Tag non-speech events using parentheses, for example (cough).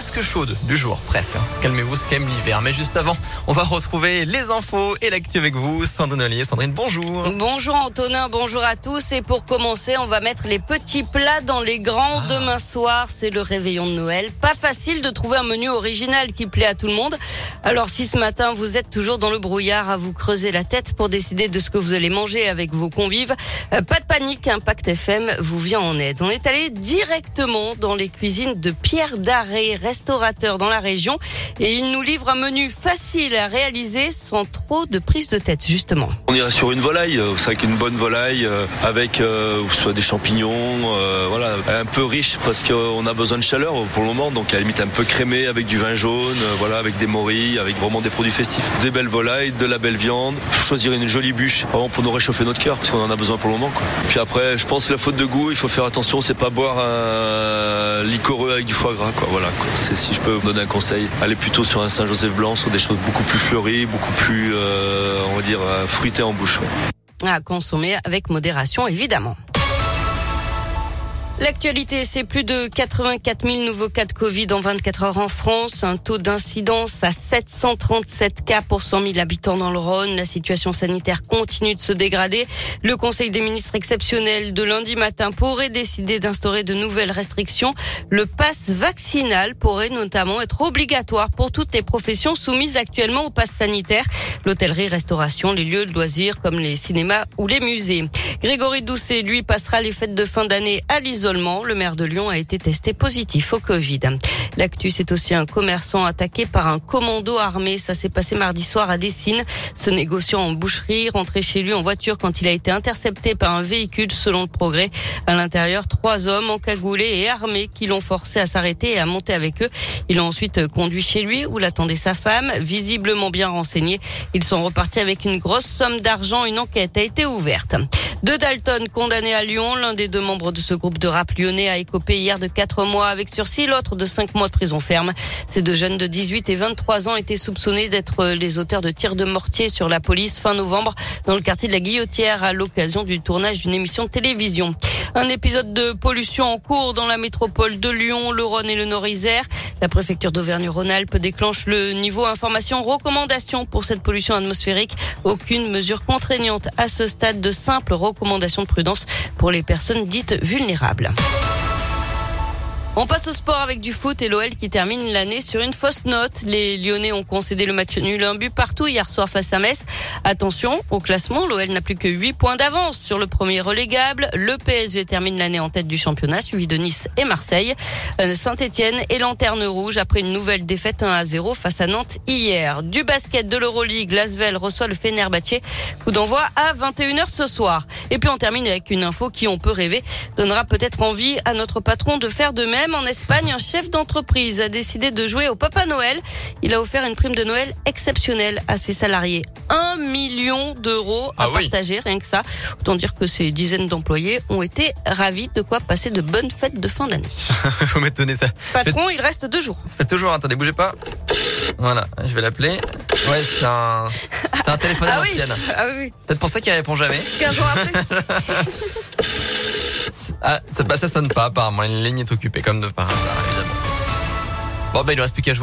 presque chaude du jour, presque. hein. Calmez-vous, c'est quand même l'hiver. Mais juste avant, on va retrouver les infos et l'actu avec vous. Sandrine Ollier. Sandrine, bonjour. Bonjour Antonin, bonjour à tous. Et pour commencer, on va mettre les petits plats dans les grands. Demain soir, c'est le réveillon de Noël. Pas facile de trouver un menu original qui plaît à tout le monde. Alors si ce matin, vous êtes toujours dans le brouillard à vous creuser la tête pour décider de ce que vous allez manger avec vos convives, euh, pas de panique, Impact FM vous vient en aide. On est allé directement dans les cuisines de Pierre Daré, restaurateur dans la région, et il nous livre un menu facile à réaliser sans trop de prise de tête, justement. On irait sur une volaille, euh, c'est vrai qu'une bonne volaille euh, avec soit des champignons, voilà, un peu riche parce qu'on a besoin de chaleur pour le moment, donc à la limite un peu crémé avec du vin jaune, voilà, avec des morilles, avec vraiment des produits festifs, des belles volailles, de la belle viande. Choisir une jolie bûche, vraiment pour nous réchauffer notre cœur parce qu'on en a besoin pour le moment. Puis après, je pense que la faute de goût, il faut faire attention, c'est pas boire un liquoreux avec du foie gras. Voilà, si je peux me donner un conseil, aller plutôt sur un Saint-Joseph blanc, sur des choses beaucoup plus fleuries, beaucoup plus, euh, on va dire, euh, fruitées en bouche. à consommer avec modération évidemment. L'actualité, c'est plus de 84 000 nouveaux cas de Covid en 24 heures en France, un taux d'incidence à 737 cas pour 100 000 habitants dans le Rhône. La situation sanitaire continue de se dégrader. Le Conseil des ministres exceptionnel de lundi matin pourrait décider d'instaurer de nouvelles restrictions. Le pass vaccinal pourrait notamment être obligatoire pour toutes les professions soumises actuellement au pass sanitaire. L'hôtellerie, restauration, les lieux de loisirs comme les cinémas ou les musées. Grégory Doucet, lui, passera les fêtes de fin d'année à l'isolement. Le maire de Lyon a été testé positif au Covid. L'actu, c'est aussi un commerçant attaqué par un commando armé. Ça s'est passé mardi soir à Dessines. Ce négociant en boucherie rentrait chez lui en voiture quand il a été intercepté par un véhicule selon le progrès. À l'intérieur, trois hommes encagoulés et armés qui l'ont forcé à s'arrêter et à monter avec eux. Ils l'ont ensuite conduit chez lui où l'attendait sa femme, visiblement bien renseignés. Ils sont repartis avec une grosse somme d'argent. Une enquête a été ouverte. Deux Dalton condamnés à Lyon. L'un des deux membres de ce groupe de rap lyonnais a écopé hier de quatre mois avec sursis, l'autre de cinq mois de prison ferme. Ces deux jeunes de 18 et 23 ans étaient soupçonnés d'être les auteurs de tirs de mortier sur la police fin novembre dans le quartier de la Guillotière à l'occasion du tournage d'une émission de télévision. Un épisode de pollution en cours dans la métropole de Lyon, le Rhône et le Nord-Isère. La préfecture d'Auvergne-Rhône-Alpes déclenche le niveau information recommandation pour cette pollution atmosphérique. Aucune mesure contraignante à ce stade de simple recommandation de prudence pour les personnes dites vulnérables. On passe au sport avec du foot et l'OL qui termine l'année sur une fausse note. Les Lyonnais ont concédé le match nul un but partout hier soir face à Metz. Attention au classement, l'OL n'a plus que 8 points d'avance sur le premier relégable. Le PSG termine l'année en tête du championnat, suivi de Nice et Marseille. Euh, Saint-Etienne est lanterne rouge après une nouvelle défaite 1 à 0 face à Nantes hier. Du basket de l'Euroleague, Lasvel reçoit le Fenerbahçe. Coup d'envoi à 21h ce soir. Et puis on termine avec une info qui, on peut rêver, donnera peut-être envie à notre patron de faire de même. En Espagne, un chef d'entreprise a décidé de jouer au Papa Noël. Il a offert une prime de Noël exceptionnelle à ses salariés. Un million d'euros à Ah oui. partager, rien que ça. Autant dire que ces dizaines d'employés ont été ravis de quoi passer de bonnes fêtes de fin d'année. (laughs) Vous m'étonnez ça. Patron, il reste deux jours. Ça fait toujours, attendez, bougez pas. Voilà, je vais l'appeler. Ouais, c'est un, c'est un téléphone à Ah oui, l'ancienne. ah oui, Peut-être pour ça qu'il répond jamais. 15 jours après. (laughs) Ah, ça, bah, ça sonne pas apparemment. Une ligne est occupée comme de par hasard, évidemment. Bon, bah, il ne reste plus qu'à jouer.